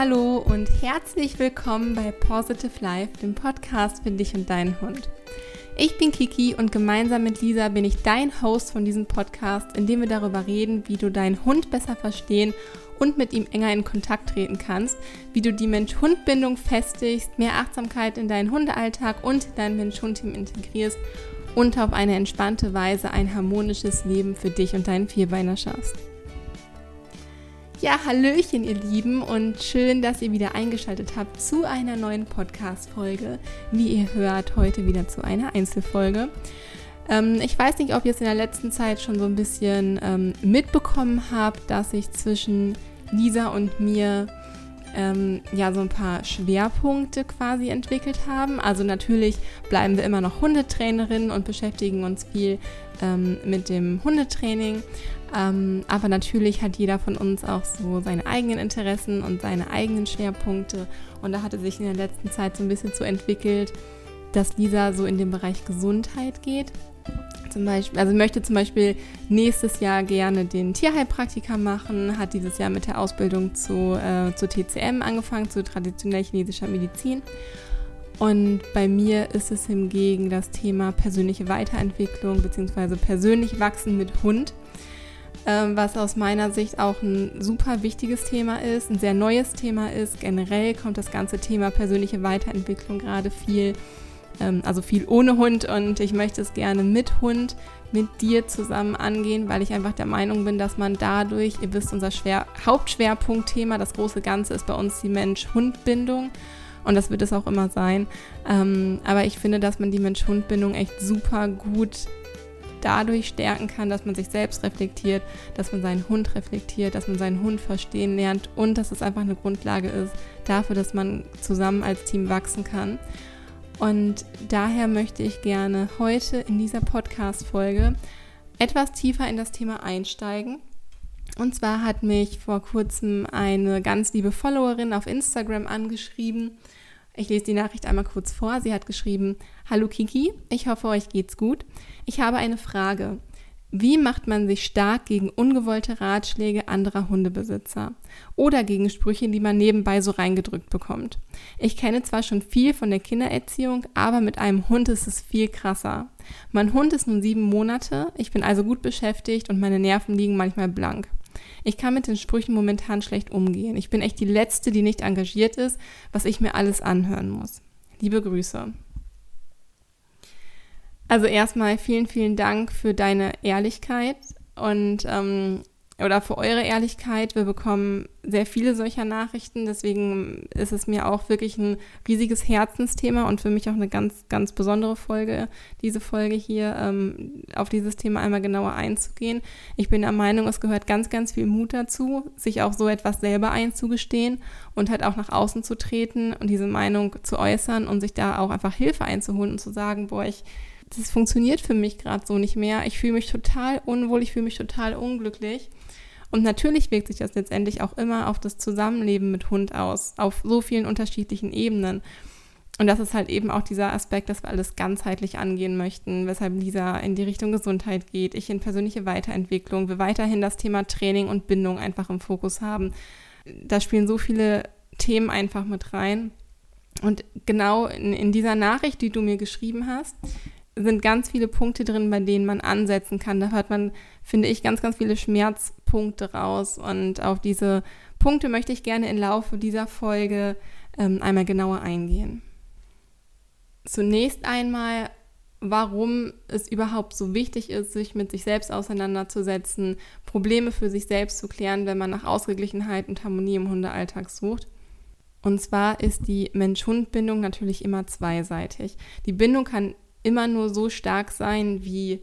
Hallo und herzlich willkommen bei Positive Life, dem Podcast für dich und deinen Hund. Ich bin Kiki und gemeinsam mit Lisa bin ich dein Host von diesem Podcast, in dem wir darüber reden, wie du deinen Hund besser verstehen und mit ihm enger in Kontakt treten kannst, wie du die Mensch-Hund-Bindung festigst, mehr Achtsamkeit in deinen Hundealltag und dein Mensch-Hund-Team integrierst und auf eine entspannte Weise ein harmonisches Leben für dich und deinen Vierbeiner schaffst. Ja, Hallöchen, ihr Lieben, und schön, dass ihr wieder eingeschaltet habt zu einer neuen Podcast-Folge. Wie ihr hört, heute wieder zu einer Einzelfolge. Ähm, ich weiß nicht, ob ihr es in der letzten Zeit schon so ein bisschen ähm, mitbekommen habt, dass ich zwischen Lisa und mir ähm, ja so ein paar Schwerpunkte quasi entwickelt haben. Also natürlich bleiben wir immer noch Hundetrainerinnen und beschäftigen uns viel ähm, mit dem Hundetraining. Ähm, aber natürlich hat jeder von uns auch so seine eigenen Interessen und seine eigenen Schwerpunkte. Und da hatte sich in der letzten Zeit so ein bisschen so entwickelt, dass Lisa so in den Bereich Gesundheit geht. Zum Beispiel, also möchte zum Beispiel nächstes Jahr gerne den Tierheilpraktiker machen, hat dieses Jahr mit der Ausbildung zu, äh, zu TCM angefangen, zu traditionell chinesischer Medizin. Und bei mir ist es hingegen das Thema persönliche Weiterentwicklung bzw. persönlich wachsen mit Hund, was aus meiner Sicht auch ein super wichtiges Thema ist, ein sehr neues Thema ist. Generell kommt das ganze Thema persönliche Weiterentwicklung gerade viel ähm, also viel ohne Hund und ich möchte es gerne mit Hund, mit dir zusammen angehen, weil ich einfach der Meinung bin, dass man dadurch, ihr wisst, unser Schwer Hauptschwerpunktthema, das große Ganze ist bei uns die Mensch-Hund-Bindung und das wird es auch immer sein. Ähm, aber ich finde, dass man die Mensch-Hund-Bindung echt super gut dadurch stärken kann, dass man sich selbst reflektiert, dass man seinen Hund reflektiert, dass man seinen Hund verstehen lernt und dass es einfach eine Grundlage ist dafür, dass man zusammen als Team wachsen kann. Und daher möchte ich gerne heute in dieser Podcast-Folge etwas tiefer in das Thema einsteigen. Und zwar hat mich vor kurzem eine ganz liebe Followerin auf Instagram angeschrieben. Ich lese die Nachricht einmal kurz vor. Sie hat geschrieben: Hallo Kiki, ich hoffe, euch geht's gut. Ich habe eine Frage. Wie macht man sich stark gegen ungewollte Ratschläge anderer Hundebesitzer oder gegen Sprüche, die man nebenbei so reingedrückt bekommt? Ich kenne zwar schon viel von der Kindererziehung, aber mit einem Hund ist es viel krasser. Mein Hund ist nun sieben Monate, ich bin also gut beschäftigt und meine Nerven liegen manchmal blank. Ich kann mit den Sprüchen momentan schlecht umgehen. Ich bin echt die Letzte, die nicht engagiert ist, was ich mir alles anhören muss. Liebe Grüße. Also erstmal vielen, vielen Dank für deine Ehrlichkeit und ähm, oder für eure Ehrlichkeit. Wir bekommen sehr viele solcher Nachrichten, deswegen ist es mir auch wirklich ein riesiges Herzensthema und für mich auch eine ganz, ganz besondere Folge, diese Folge hier, ähm, auf dieses Thema einmal genauer einzugehen. Ich bin der Meinung, es gehört ganz, ganz viel Mut dazu, sich auch so etwas selber einzugestehen und halt auch nach außen zu treten und diese Meinung zu äußern und sich da auch einfach Hilfe einzuholen und zu sagen, boah, ich das funktioniert für mich gerade so nicht mehr. Ich fühle mich total unwohl, ich fühle mich total unglücklich. Und natürlich wirkt sich das letztendlich auch immer auf das Zusammenleben mit Hund aus, auf so vielen unterschiedlichen Ebenen. Und das ist halt eben auch dieser Aspekt, dass wir alles ganzheitlich angehen möchten, weshalb Lisa in die Richtung Gesundheit geht, ich in persönliche Weiterentwicklung, wir weiterhin das Thema Training und Bindung einfach im Fokus haben. Da spielen so viele Themen einfach mit rein. Und genau in, in dieser Nachricht, die du mir geschrieben hast, sind ganz viele Punkte drin, bei denen man ansetzen kann. Da hört man, finde ich, ganz, ganz viele Schmerzpunkte raus. Und auf diese Punkte möchte ich gerne im Laufe dieser Folge ähm, einmal genauer eingehen. Zunächst einmal, warum es überhaupt so wichtig ist, sich mit sich selbst auseinanderzusetzen, Probleme für sich selbst zu klären, wenn man nach Ausgeglichenheit und Harmonie im Hundealltag sucht. Und zwar ist die Mensch-Hund-Bindung natürlich immer zweiseitig. Die Bindung kann immer nur so stark sein wie,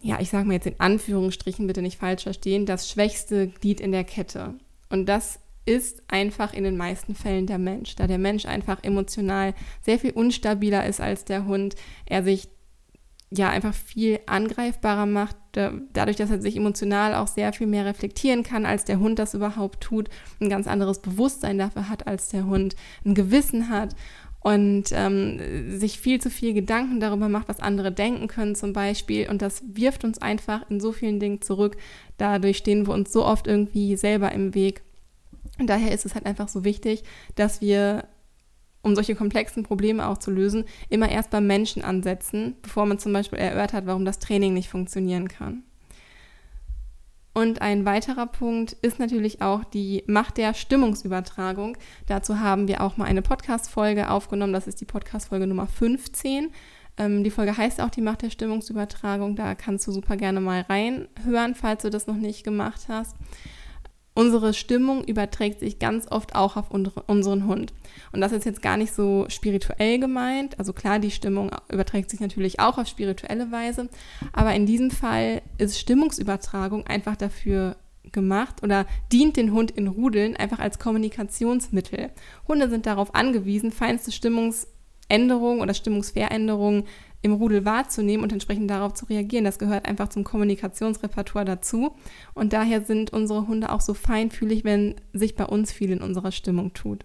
ja, ich sage mal jetzt in Anführungsstrichen, bitte nicht falsch verstehen, das schwächste Glied in der Kette. Und das ist einfach in den meisten Fällen der Mensch, da der Mensch einfach emotional sehr viel unstabiler ist als der Hund, er sich ja einfach viel angreifbarer macht, dadurch, dass er sich emotional auch sehr viel mehr reflektieren kann, als der Hund das überhaupt tut, ein ganz anderes Bewusstsein dafür hat, als der Hund ein Gewissen hat und ähm, sich viel zu viel Gedanken darüber macht, was andere denken können zum Beispiel. Und das wirft uns einfach in so vielen Dingen zurück. Dadurch stehen wir uns so oft irgendwie selber im Weg. Und daher ist es halt einfach so wichtig, dass wir, um solche komplexen Probleme auch zu lösen, immer erst beim Menschen ansetzen, bevor man zum Beispiel erörtert, warum das Training nicht funktionieren kann. Und ein weiterer Punkt ist natürlich auch die Macht der Stimmungsübertragung. Dazu haben wir auch mal eine Podcast-Folge aufgenommen. Das ist die Podcast-Folge Nummer 15. Ähm, die Folge heißt auch die Macht der Stimmungsübertragung. Da kannst du super gerne mal reinhören, falls du das noch nicht gemacht hast. Unsere Stimmung überträgt sich ganz oft auch auf unseren Hund. Und das ist jetzt gar nicht so spirituell gemeint. Also klar, die Stimmung überträgt sich natürlich auch auf spirituelle Weise. Aber in diesem Fall ist Stimmungsübertragung einfach dafür gemacht oder dient den Hund in Rudeln einfach als Kommunikationsmittel. Hunde sind darauf angewiesen, feinste Stimmungsänderungen oder Stimmungsveränderungen im Rudel wahrzunehmen und entsprechend darauf zu reagieren. Das gehört einfach zum Kommunikationsrepertoire dazu. Und daher sind unsere Hunde auch so feinfühlig, wenn sich bei uns viel in unserer Stimmung tut.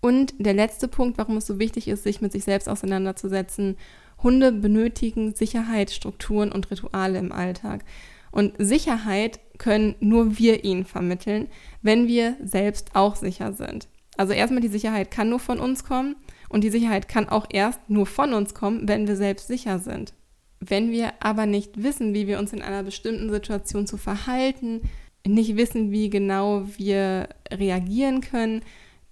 Und der letzte Punkt, warum es so wichtig ist, sich mit sich selbst auseinanderzusetzen. Hunde benötigen Sicherheit, Strukturen und Rituale im Alltag. Und Sicherheit können nur wir ihnen vermitteln, wenn wir selbst auch sicher sind. Also erstmal die Sicherheit kann nur von uns kommen und die Sicherheit kann auch erst nur von uns kommen, wenn wir selbst sicher sind. Wenn wir aber nicht wissen, wie wir uns in einer bestimmten Situation zu verhalten, nicht wissen, wie genau wir reagieren können,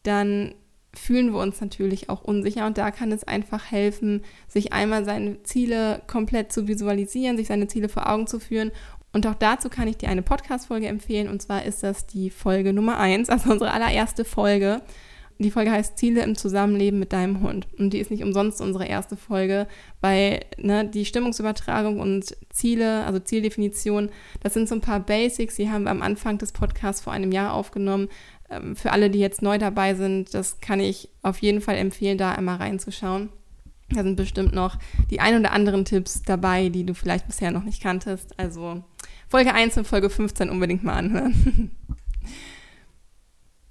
dann fühlen wir uns natürlich auch unsicher und da kann es einfach helfen, sich einmal seine Ziele komplett zu visualisieren, sich seine Ziele vor Augen zu führen. Und auch dazu kann ich dir eine Podcast-Folge empfehlen und zwar ist das die Folge Nummer 1, also unsere allererste Folge. Die Folge heißt Ziele im Zusammenleben mit deinem Hund. Und die ist nicht umsonst unsere erste Folge, weil ne, die Stimmungsübertragung und Ziele, also Zieldefinition, das sind so ein paar Basics, die haben wir am Anfang des Podcasts vor einem Jahr aufgenommen. Ähm, für alle, die jetzt neu dabei sind, das kann ich auf jeden Fall empfehlen, da einmal reinzuschauen. Da sind bestimmt noch die ein oder anderen Tipps dabei, die du vielleicht bisher noch nicht kanntest. Also Folge 1 und Folge 15 unbedingt mal anhören.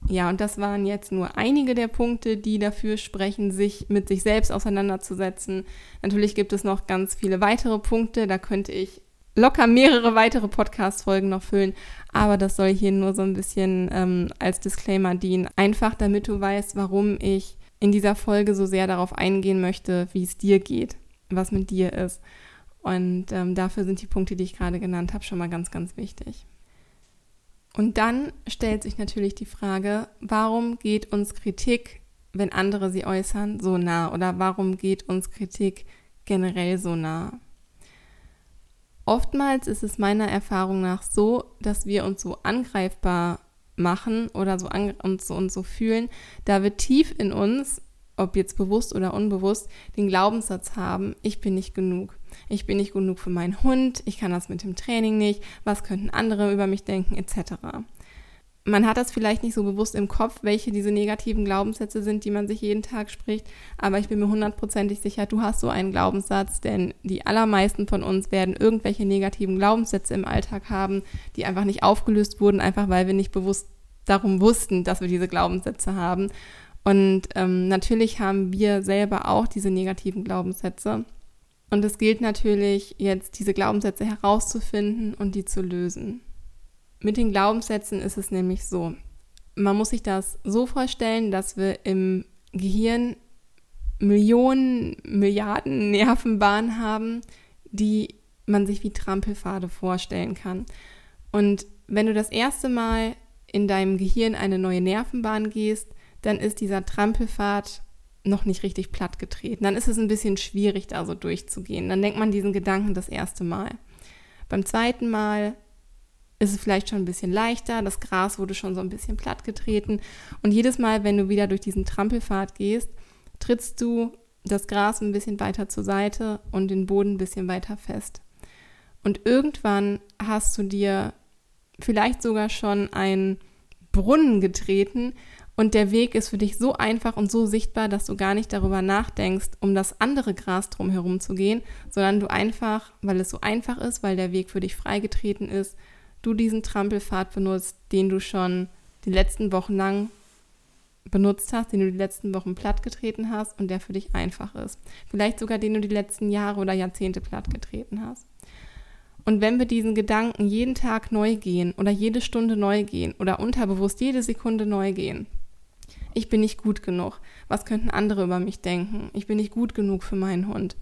Ja, und das waren jetzt nur einige der Punkte, die dafür sprechen, sich mit sich selbst auseinanderzusetzen. Natürlich gibt es noch ganz viele weitere Punkte, da könnte ich locker mehrere weitere Podcast-Folgen noch füllen, aber das soll hier nur so ein bisschen ähm, als Disclaimer dienen. Einfach damit du weißt, warum ich in dieser Folge so sehr darauf eingehen möchte, wie es dir geht, was mit dir ist. Und ähm, dafür sind die Punkte, die ich gerade genannt habe, schon mal ganz, ganz wichtig. Und dann stellt sich natürlich die Frage, warum geht uns Kritik, wenn andere sie äußern, so nah? Oder warum geht uns Kritik generell so nah? Oftmals ist es meiner Erfahrung nach so, dass wir uns so angreifbar machen oder so uns, so, uns so fühlen, da wir tief in uns ob jetzt bewusst oder unbewusst, den Glaubenssatz haben, ich bin nicht genug. Ich bin nicht genug für meinen Hund, ich kann das mit dem Training nicht, was könnten andere über mich denken, etc. Man hat das vielleicht nicht so bewusst im Kopf, welche diese negativen Glaubenssätze sind, die man sich jeden Tag spricht, aber ich bin mir hundertprozentig sicher, du hast so einen Glaubenssatz, denn die allermeisten von uns werden irgendwelche negativen Glaubenssätze im Alltag haben, die einfach nicht aufgelöst wurden, einfach weil wir nicht bewusst darum wussten, dass wir diese Glaubenssätze haben. Und ähm, natürlich haben wir selber auch diese negativen Glaubenssätze. Und es gilt natürlich jetzt, diese Glaubenssätze herauszufinden und die zu lösen. Mit den Glaubenssätzen ist es nämlich so, man muss sich das so vorstellen, dass wir im Gehirn Millionen, Milliarden Nervenbahnen haben, die man sich wie Trampelpfade vorstellen kann. Und wenn du das erste Mal in deinem Gehirn eine neue Nervenbahn gehst, dann ist dieser Trampelpfad noch nicht richtig platt getreten. Dann ist es ein bisschen schwierig, da so durchzugehen. Dann denkt man diesen Gedanken das erste Mal. Beim zweiten Mal ist es vielleicht schon ein bisschen leichter, das Gras wurde schon so ein bisschen platt getreten. Und jedes Mal, wenn du wieder durch diesen Trampelpfad gehst, trittst du das Gras ein bisschen weiter zur Seite und den Boden ein bisschen weiter fest. Und irgendwann hast du dir vielleicht sogar schon einen Brunnen getreten und der Weg ist für dich so einfach und so sichtbar, dass du gar nicht darüber nachdenkst, um das andere Gras drumherum zu gehen, sondern du einfach, weil es so einfach ist, weil der Weg für dich freigetreten ist, du diesen Trampelpfad benutzt, den du schon die letzten Wochen lang benutzt hast, den du die letzten Wochen plattgetreten hast und der für dich einfach ist. Vielleicht sogar den du die letzten Jahre oder Jahrzehnte plattgetreten hast. Und wenn wir diesen Gedanken jeden Tag neu gehen oder jede Stunde neu gehen oder unterbewusst jede Sekunde neu gehen, ich bin nicht gut genug, was könnten andere über mich denken, ich bin nicht gut genug für meinen Hund,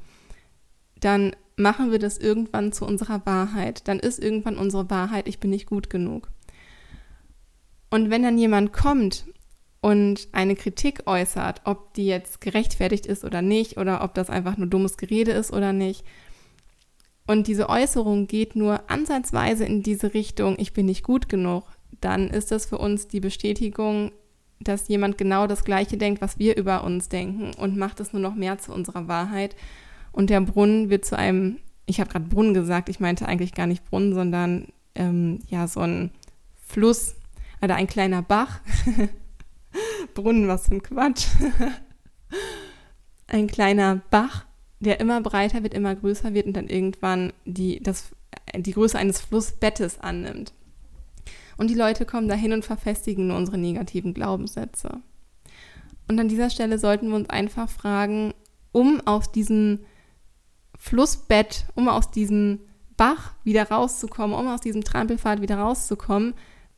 dann machen wir das irgendwann zu unserer Wahrheit. Dann ist irgendwann unsere Wahrheit, ich bin nicht gut genug. Und wenn dann jemand kommt und eine Kritik äußert, ob die jetzt gerechtfertigt ist oder nicht, oder ob das einfach nur dummes Gerede ist oder nicht, und diese Äußerung geht nur ansatzweise in diese Richtung, ich bin nicht gut genug, dann ist das für uns die Bestätigung, dass jemand genau das Gleiche denkt, was wir über uns denken und macht es nur noch mehr zu unserer Wahrheit. Und der Brunnen wird zu einem, ich habe gerade Brunnen gesagt, ich meinte eigentlich gar nicht Brunnen, sondern ähm, ja, so ein Fluss oder ein kleiner Bach. Brunnen, was für ein Quatsch. ein kleiner Bach, der immer breiter wird, immer größer wird und dann irgendwann die, das, die Größe eines Flussbettes annimmt. Und die Leute kommen dahin und verfestigen unsere negativen Glaubenssätze. Und an dieser Stelle sollten wir uns einfach fragen, um aus diesem Flussbett, um aus diesem Bach wieder rauszukommen, um aus diesem Trampelpfad wieder rauszukommen,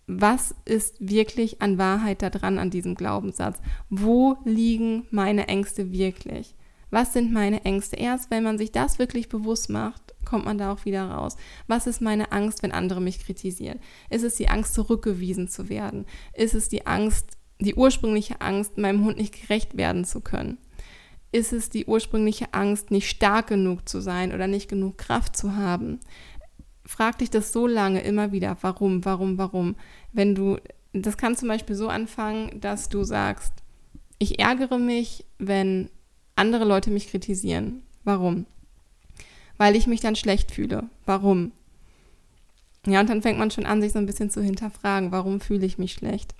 was ist wirklich an Wahrheit da dran an diesem Glaubenssatz? Wo liegen meine Ängste wirklich? Was sind meine Ängste? Erst wenn man sich das wirklich bewusst macht, kommt man da auch wieder raus? Was ist meine Angst, wenn andere mich kritisieren? Ist es die Angst, zurückgewiesen zu werden? Ist es die Angst, die ursprüngliche Angst, meinem Hund nicht gerecht werden zu können? Ist es die ursprüngliche Angst, nicht stark genug zu sein oder nicht genug Kraft zu haben? Frag dich das so lange immer wieder, warum, warum, warum. Wenn du, das kann zum Beispiel so anfangen, dass du sagst, ich ärgere mich, wenn andere Leute mich kritisieren. Warum? weil ich mich dann schlecht fühle. Warum? Ja, und dann fängt man schon an, sich so ein bisschen zu hinterfragen, warum fühle ich mich schlecht?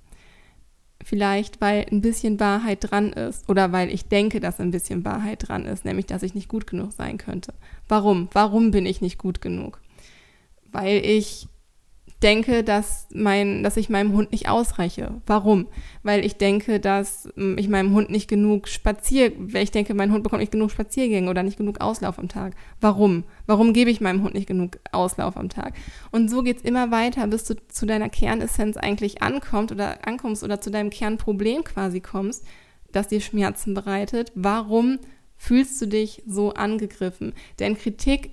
Vielleicht, weil ein bisschen Wahrheit dran ist oder weil ich denke, dass ein bisschen Wahrheit dran ist, nämlich, dass ich nicht gut genug sein könnte. Warum? Warum bin ich nicht gut genug? Weil ich denke, dass, mein, dass ich meinem Hund nicht ausreiche. Warum? Weil ich denke, dass hm, ich meinem Hund nicht genug spazier, ich denke, mein Hund bekommt nicht genug Spaziergänge oder nicht genug Auslauf am Tag. Warum? Warum gebe ich meinem Hund nicht genug Auslauf am Tag? Und so geht es immer weiter, bis du zu deiner Kernessenz eigentlich ankommst oder ankommst oder zu deinem Kernproblem quasi kommst, das dir Schmerzen bereitet. Warum fühlst du dich so angegriffen? Denn Kritik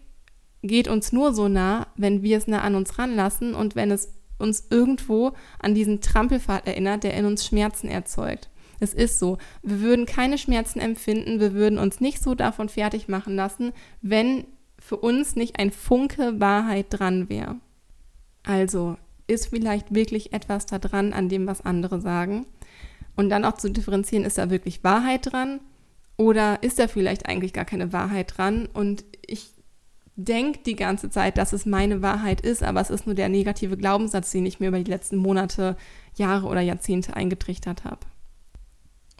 geht uns nur so nah, wenn wir es nah an uns ranlassen und wenn es uns irgendwo an diesen Trampelpfad erinnert, der in uns Schmerzen erzeugt. Es ist so. Wir würden keine Schmerzen empfinden, wir würden uns nicht so davon fertig machen lassen, wenn für uns nicht ein Funke Wahrheit dran wäre. Also ist vielleicht wirklich etwas da dran an dem, was andere sagen. Und dann auch zu differenzieren, ist da wirklich Wahrheit dran oder ist da vielleicht eigentlich gar keine Wahrheit dran und ich denke die ganze Zeit, dass es meine Wahrheit ist, aber es ist nur der negative Glaubenssatz, den ich mir über die letzten Monate, Jahre oder Jahrzehnte eingetrichtert habe.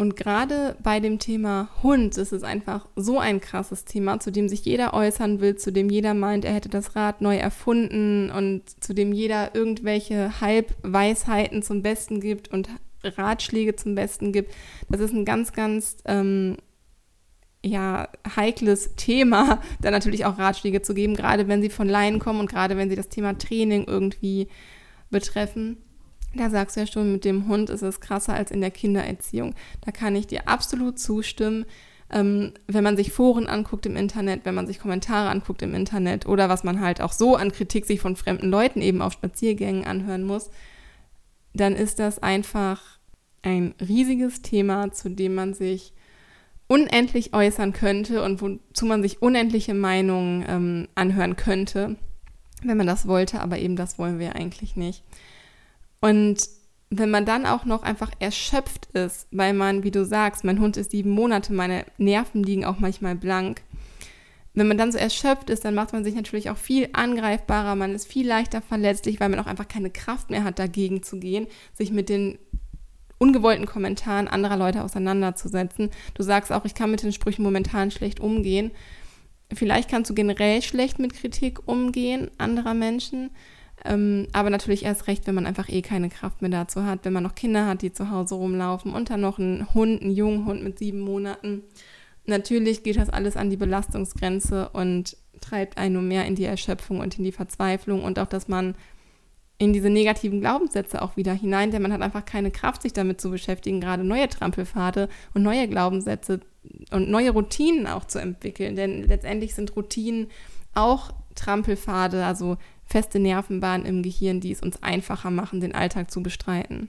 Und gerade bei dem Thema Hund ist es einfach so ein krasses Thema, zu dem sich jeder äußern will, zu dem jeder meint, er hätte das Rad neu erfunden und zu dem jeder irgendwelche Halbweisheiten zum Besten gibt und Ratschläge zum Besten gibt. Das ist ein ganz, ganz ähm, ja, heikles Thema, da natürlich auch Ratschläge zu geben, gerade wenn sie von Laien kommen und gerade wenn sie das Thema Training irgendwie betreffen. Da sagst du ja schon, mit dem Hund ist es krasser als in der Kindererziehung. Da kann ich dir absolut zustimmen. Ähm, wenn man sich Foren anguckt im Internet, wenn man sich Kommentare anguckt im Internet oder was man halt auch so an Kritik sich von fremden Leuten eben auf Spaziergängen anhören muss, dann ist das einfach ein riesiges Thema, zu dem man sich unendlich äußern könnte und wozu man sich unendliche Meinungen ähm, anhören könnte, wenn man das wollte, aber eben das wollen wir eigentlich nicht. Und wenn man dann auch noch einfach erschöpft ist, weil man, wie du sagst, mein Hund ist sieben Monate, meine Nerven liegen auch manchmal blank. Wenn man dann so erschöpft ist, dann macht man sich natürlich auch viel angreifbarer, man ist viel leichter verletzlich, weil man auch einfach keine Kraft mehr hat, dagegen zu gehen, sich mit den ungewollten Kommentaren anderer Leute auseinanderzusetzen. Du sagst auch, ich kann mit den Sprüchen momentan schlecht umgehen. Vielleicht kannst du generell schlecht mit Kritik umgehen anderer Menschen. Ähm, aber natürlich erst recht, wenn man einfach eh keine Kraft mehr dazu hat, wenn man noch Kinder hat, die zu Hause rumlaufen und dann noch einen Hund, einen jungen Hund mit sieben Monaten. Natürlich geht das alles an die Belastungsgrenze und treibt einen nur mehr in die Erschöpfung und in die Verzweiflung und auch, dass man in diese negativen Glaubenssätze auch wieder hinein, denn man hat einfach keine Kraft, sich damit zu beschäftigen, gerade neue Trampelpfade und neue Glaubenssätze und neue Routinen auch zu entwickeln. Denn letztendlich sind Routinen auch Trampelpfade, also feste Nervenbahnen im Gehirn, die es uns einfacher machen, den Alltag zu bestreiten.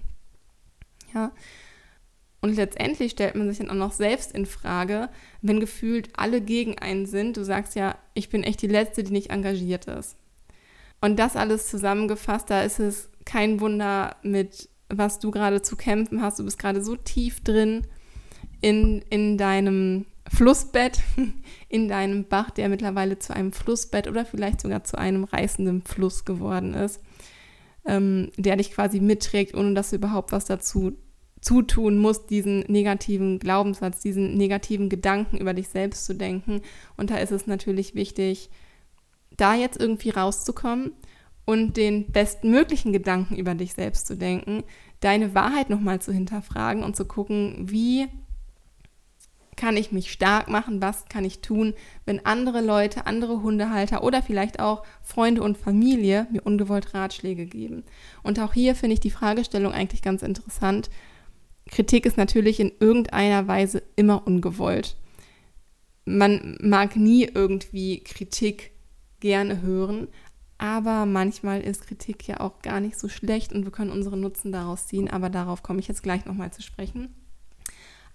Ja. Und letztendlich stellt man sich dann auch noch selbst in Frage, wenn gefühlt alle gegen einen sind. Du sagst ja, ich bin echt die Letzte, die nicht engagiert ist. Und das alles zusammengefasst, da ist es kein Wunder, mit was du gerade zu kämpfen hast. Du bist gerade so tief drin in, in deinem Flussbett, in deinem Bach, der mittlerweile zu einem Flussbett oder vielleicht sogar zu einem reißenden Fluss geworden ist, ähm, der dich quasi mitträgt, ohne dass du überhaupt was dazu zutun musst, diesen negativen Glaubenssatz, diesen negativen Gedanken über dich selbst zu denken. Und da ist es natürlich wichtig, da jetzt irgendwie rauszukommen und den bestmöglichen Gedanken über dich selbst zu denken, deine Wahrheit nochmal zu hinterfragen und zu gucken, wie kann ich mich stark machen, was kann ich tun, wenn andere Leute, andere Hundehalter oder vielleicht auch Freunde und Familie mir ungewollt Ratschläge geben. Und auch hier finde ich die Fragestellung eigentlich ganz interessant, Kritik ist natürlich in irgendeiner Weise immer ungewollt. Man mag nie irgendwie Kritik gerne hören, aber manchmal ist Kritik ja auch gar nicht so schlecht und wir können unseren Nutzen daraus ziehen, aber darauf komme ich jetzt gleich nochmal zu sprechen.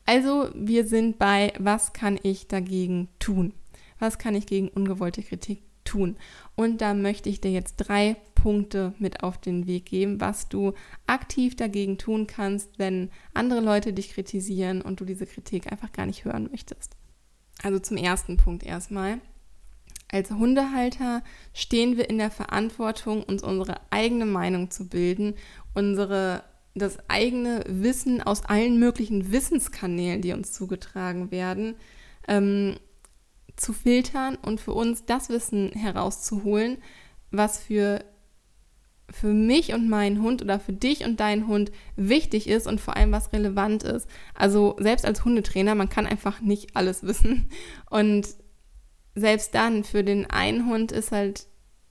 Also, wir sind bei, was kann ich dagegen tun? Was kann ich gegen ungewollte Kritik tun? Und da möchte ich dir jetzt drei Punkte mit auf den Weg geben, was du aktiv dagegen tun kannst, wenn andere Leute dich kritisieren und du diese Kritik einfach gar nicht hören möchtest. Also zum ersten Punkt erstmal. Als Hundehalter stehen wir in der Verantwortung, uns unsere eigene Meinung zu bilden, unsere das eigene Wissen aus allen möglichen Wissenskanälen, die uns zugetragen werden, ähm, zu filtern und für uns das Wissen herauszuholen, was für für mich und meinen Hund oder für dich und deinen Hund wichtig ist und vor allem was relevant ist. Also selbst als Hundetrainer, man kann einfach nicht alles wissen. Und selbst dann, für den einen Hund ist halt,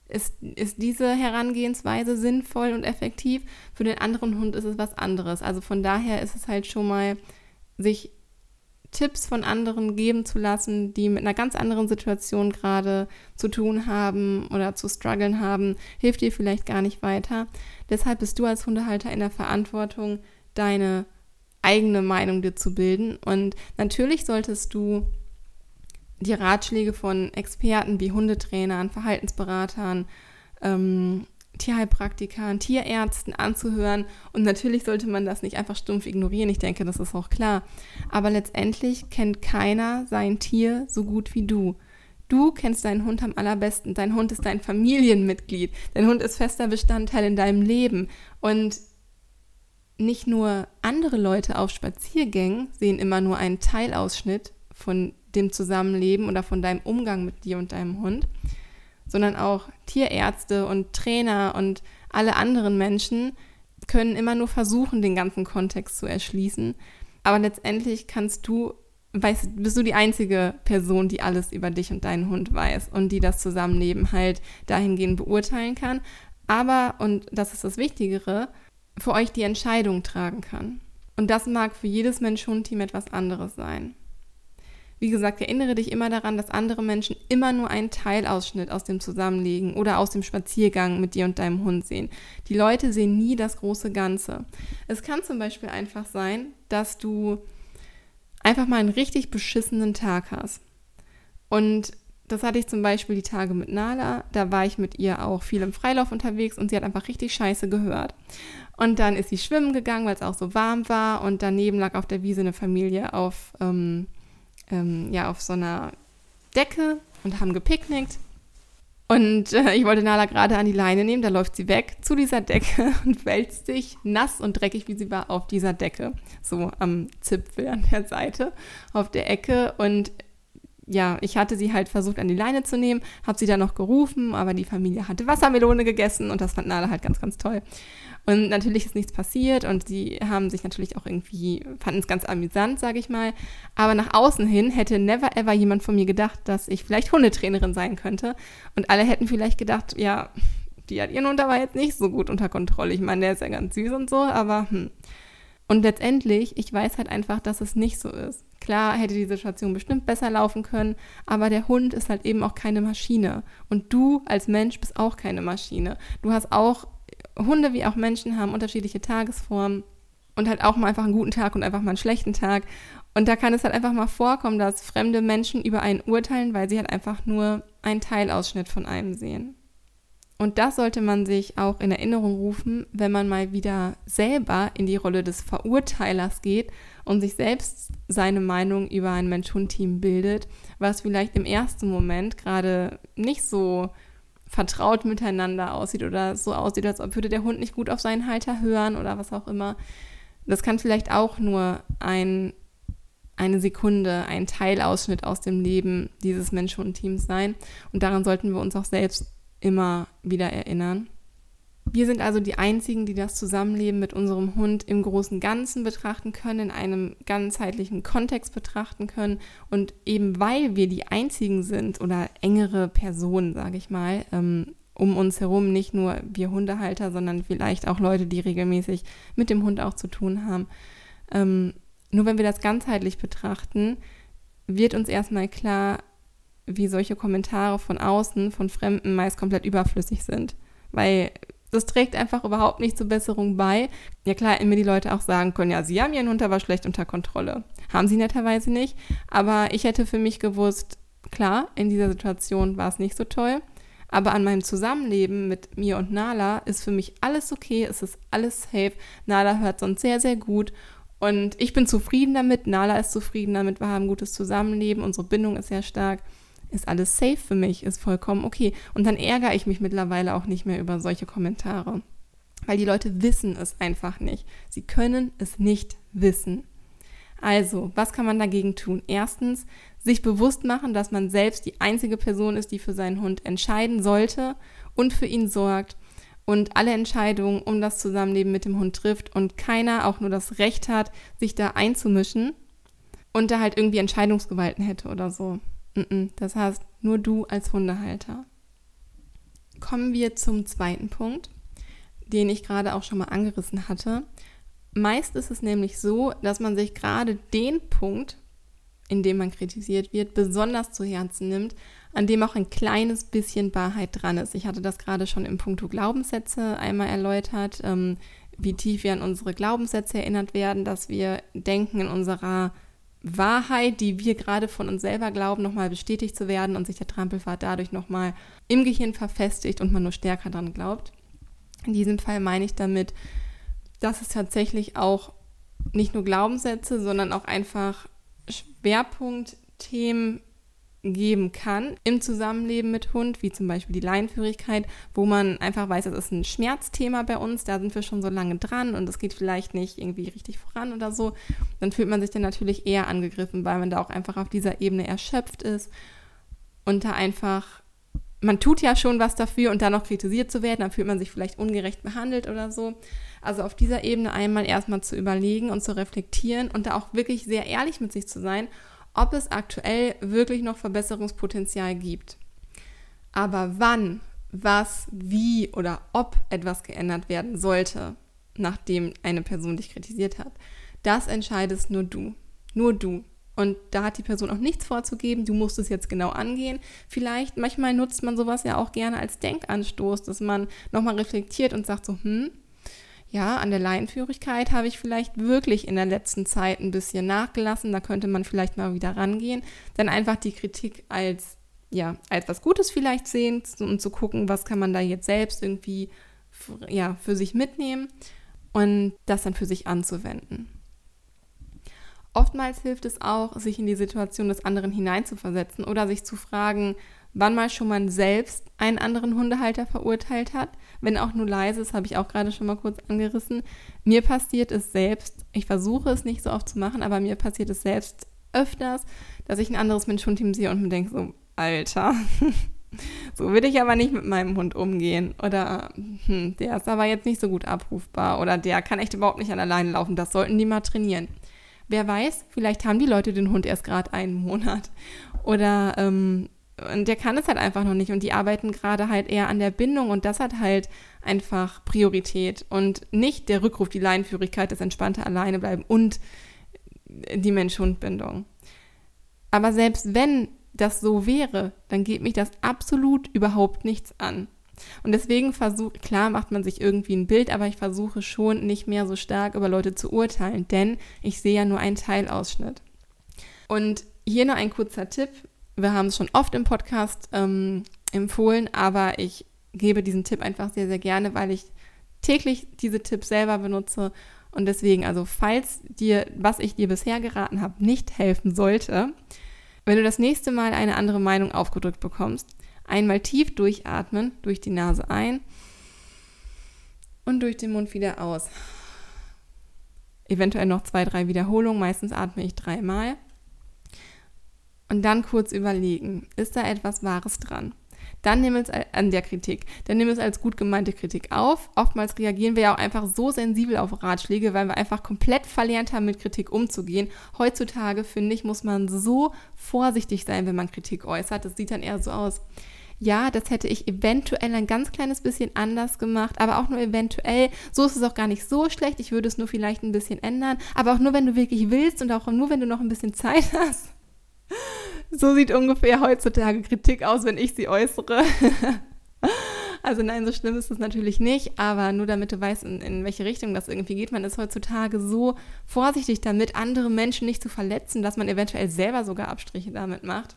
ist, ist diese Herangehensweise sinnvoll und effektiv, für den anderen Hund ist es was anderes. Also von daher ist es halt schon mal, sich Tipps von anderen geben zu lassen, die mit einer ganz anderen Situation gerade zu tun haben oder zu strugglen haben, hilft dir vielleicht gar nicht weiter. Deshalb bist du als Hundehalter in der Verantwortung, deine eigene Meinung dir zu bilden. Und natürlich solltest du die Ratschläge von Experten wie Hundetrainern, Verhaltensberatern, ähm, Tierheilpraktikern, Tierärzten anzuhören. Und natürlich sollte man das nicht einfach stumpf ignorieren. Ich denke, das ist auch klar. Aber letztendlich kennt keiner sein Tier so gut wie du. Du kennst deinen Hund am allerbesten. Dein Hund ist dein Familienmitglied. Dein Hund ist fester Bestandteil in deinem Leben. Und nicht nur andere Leute auf Spaziergängen sehen immer nur einen Teilausschnitt von dem Zusammenleben oder von deinem Umgang mit dir und deinem Hund, sondern auch Tierärzte und Trainer und alle anderen Menschen können immer nur versuchen, den ganzen Kontext zu erschließen. Aber letztendlich kannst du, weißt, bist du die einzige Person, die alles über dich und deinen Hund weiß und die das Zusammenleben halt dahingehend beurteilen kann. Aber, und das ist das Wichtigere, für euch die Entscheidung tragen kann. Und das mag für jedes Mensch-Hund-Team etwas anderes sein. Wie gesagt, erinnere dich immer daran, dass andere Menschen immer nur einen Teilausschnitt aus dem Zusammenlegen oder aus dem Spaziergang mit dir und deinem Hund sehen. Die Leute sehen nie das große Ganze. Es kann zum Beispiel einfach sein, dass du einfach mal einen richtig beschissenen Tag hast. Und das hatte ich zum Beispiel die Tage mit Nala. Da war ich mit ihr auch viel im Freilauf unterwegs und sie hat einfach richtig scheiße gehört. Und dann ist sie schwimmen gegangen, weil es auch so warm war. Und daneben lag auf der Wiese eine Familie auf ähm, ähm, ja, auf so einer Decke und haben gepicknickt. Und äh, ich wollte Nala gerade an die Leine nehmen, da läuft sie weg zu dieser Decke und wälzt sich nass und dreckig, wie sie war, auf dieser Decke. So am Zipfel an der Seite, auf der Ecke. Und ja, ich hatte sie halt versucht an die Leine zu nehmen, habe sie dann noch gerufen, aber die Familie hatte Wassermelone gegessen und das fand Nala halt ganz, ganz toll. Und natürlich ist nichts passiert und sie haben sich natürlich auch irgendwie, fanden es ganz amüsant, sage ich mal. Aber nach außen hin hätte never ever jemand von mir gedacht, dass ich vielleicht Hundetrainerin sein könnte. Und alle hätten vielleicht gedacht, ja, die hat ihren Hund aber jetzt nicht so gut unter Kontrolle. Ich meine, der ist ja ganz süß und so, aber hm. Und letztendlich, ich weiß halt einfach, dass es nicht so ist. Klar hätte die Situation bestimmt besser laufen können, aber der Hund ist halt eben auch keine Maschine. Und du als Mensch bist auch keine Maschine. Du hast auch Hunde wie auch Menschen haben unterschiedliche Tagesformen und halt auch mal einfach einen guten Tag und einfach mal einen schlechten Tag. Und da kann es halt einfach mal vorkommen, dass fremde Menschen über einen urteilen, weil sie halt einfach nur einen Teilausschnitt von einem sehen. Und das sollte man sich auch in Erinnerung rufen, wenn man mal wieder selber in die Rolle des Verurteilers geht und sich selbst seine Meinung über ein Mensch-Hund-Team bildet, was vielleicht im ersten Moment gerade nicht so vertraut miteinander aussieht oder so aussieht, als ob würde der Hund nicht gut auf seinen Halter hören oder was auch immer. Das kann vielleicht auch nur ein, eine Sekunde, ein Teilausschnitt aus dem Leben dieses Mensch-Hund-Teams sein. Und daran sollten wir uns auch selbst immer wieder erinnern. Wir sind also die Einzigen, die das Zusammenleben mit unserem Hund im großen Ganzen betrachten können, in einem ganzheitlichen Kontext betrachten können. Und eben weil wir die Einzigen sind oder engere Personen, sage ich mal, ähm, um uns herum, nicht nur wir Hundehalter, sondern vielleicht auch Leute, die regelmäßig mit dem Hund auch zu tun haben. Ähm, nur wenn wir das ganzheitlich betrachten, wird uns erstmal klar, wie solche Kommentare von außen, von Fremden meist komplett überflüssig sind. Weil das trägt einfach überhaupt nicht zur Besserung bei. Ja klar, hätten mir die Leute auch sagen können, ja, sie haben ihren Hund aber schlecht unter Kontrolle. Haben sie netterweise nicht. Aber ich hätte für mich gewusst, klar, in dieser Situation war es nicht so toll. Aber an meinem Zusammenleben mit mir und Nala ist für mich alles okay, es ist alles safe. Nala hört sonst sehr, sehr gut. Und ich bin zufrieden damit, Nala ist zufrieden damit, wir haben ein gutes Zusammenleben, unsere Bindung ist sehr stark ist alles safe für mich, ist vollkommen okay. Und dann ärgere ich mich mittlerweile auch nicht mehr über solche Kommentare, weil die Leute wissen es einfach nicht. Sie können es nicht wissen. Also, was kann man dagegen tun? Erstens, sich bewusst machen, dass man selbst die einzige Person ist, die für seinen Hund entscheiden sollte und für ihn sorgt und alle Entscheidungen um das Zusammenleben mit dem Hund trifft und keiner auch nur das Recht hat, sich da einzumischen und da halt irgendwie Entscheidungsgewalten hätte oder so. Das heißt, nur du als Hundehalter. Kommen wir zum zweiten Punkt, den ich gerade auch schon mal angerissen hatte. Meist ist es nämlich so, dass man sich gerade den Punkt, in dem man kritisiert wird, besonders zu Herzen nimmt, an dem auch ein kleines bisschen Wahrheit dran ist. Ich hatte das gerade schon im Punkto Glaubenssätze einmal erläutert, ähm, wie tief wir an unsere Glaubenssätze erinnert werden, dass wir denken in unserer Wahrheit, die wir gerade von uns selber glauben, nochmal bestätigt zu werden und sich der Trampelfahrt dadurch nochmal im Gehirn verfestigt und man nur stärker daran glaubt. In diesem Fall meine ich damit, dass es tatsächlich auch nicht nur Glaubenssätze, sondern auch einfach Schwerpunktthemen geben kann im Zusammenleben mit Hund, wie zum Beispiel die Leinführigkeit, wo man einfach weiß, das ist ein Schmerzthema bei uns, da sind wir schon so lange dran und es geht vielleicht nicht irgendwie richtig voran oder so, dann fühlt man sich dann natürlich eher angegriffen, weil man da auch einfach auf dieser Ebene erschöpft ist und da einfach, man tut ja schon was dafür und da noch kritisiert zu werden, dann fühlt man sich vielleicht ungerecht behandelt oder so. Also auf dieser Ebene einmal erstmal zu überlegen und zu reflektieren und da auch wirklich sehr ehrlich mit sich zu sein ob es aktuell wirklich noch Verbesserungspotenzial gibt. Aber wann, was, wie oder ob etwas geändert werden sollte, nachdem eine Person dich kritisiert hat, das entscheidest nur du. Nur du. Und da hat die Person auch nichts vorzugeben, du musst es jetzt genau angehen. Vielleicht, manchmal nutzt man sowas ja auch gerne als Denkanstoß, dass man nochmal reflektiert und sagt so, hm, ja, an der Laienführigkeit habe ich vielleicht wirklich in der letzten Zeit ein bisschen nachgelassen. Da könnte man vielleicht mal wieder rangehen. Dann einfach die Kritik als, ja, als was Gutes vielleicht sehen und zu gucken, was kann man da jetzt selbst irgendwie ja, für sich mitnehmen und das dann für sich anzuwenden. Oftmals hilft es auch, sich in die Situation des anderen hineinzuversetzen oder sich zu fragen, wann mal schon man selbst einen anderen Hundehalter verurteilt hat, wenn auch nur leise, das habe ich auch gerade schon mal kurz angerissen. Mir passiert es selbst, ich versuche es nicht so oft zu machen, aber mir passiert es selbst öfters, dass ich ein anderes Mensch-Hund-Team sehe und mir denke so, Alter, so würde ich aber nicht mit meinem Hund umgehen. Oder hm, der ist aber jetzt nicht so gut abrufbar. Oder der kann echt überhaupt nicht an alleine laufen. Das sollten die mal trainieren. Wer weiß, vielleicht haben die Leute den Hund erst gerade einen Monat. Oder ähm, und der kann es halt einfach noch nicht. Und die arbeiten gerade halt eher an der Bindung und das hat halt einfach Priorität und nicht der Rückruf, die Leinenführigkeit, das entspannte Alleine bleiben und die Mensch-Hund-Bindung. Aber selbst wenn das so wäre, dann geht mich das absolut überhaupt nichts an. Und deswegen versuche, klar macht man sich irgendwie ein Bild, aber ich versuche schon nicht mehr so stark über Leute zu urteilen, denn ich sehe ja nur einen Teilausschnitt. Und hier noch ein kurzer Tipp. Wir haben es schon oft im Podcast ähm, empfohlen, aber ich gebe diesen Tipp einfach sehr, sehr gerne, weil ich täglich diese Tipps selber benutze. Und deswegen, also falls dir, was ich dir bisher geraten habe, nicht helfen sollte, wenn du das nächste Mal eine andere Meinung aufgedrückt bekommst, einmal tief durchatmen, durch die Nase ein und durch den Mund wieder aus. Eventuell noch zwei, drei Wiederholungen, meistens atme ich dreimal. Und dann kurz überlegen, ist da etwas Wahres dran? dann nimm es an der Kritik, dann nimm es als gut gemeinte Kritik auf. Oftmals reagieren wir ja auch einfach so sensibel auf Ratschläge, weil wir einfach komplett verlernt haben, mit Kritik umzugehen. Heutzutage, finde ich, muss man so vorsichtig sein, wenn man Kritik äußert. Das sieht dann eher so aus. Ja, das hätte ich eventuell ein ganz kleines bisschen anders gemacht, aber auch nur eventuell. So ist es auch gar nicht so schlecht. Ich würde es nur vielleicht ein bisschen ändern, aber auch nur, wenn du wirklich willst und auch nur, wenn du noch ein bisschen Zeit hast. So sieht ungefähr heutzutage Kritik aus, wenn ich sie äußere. Also nein, so schlimm ist es natürlich nicht, aber nur damit du weißt, in, in, welche Richtung das irgendwie geht. Man ist heutzutage so vorsichtig damit, andere Menschen nicht zu verletzen, dass man eventuell selber sogar Abstriche damit macht.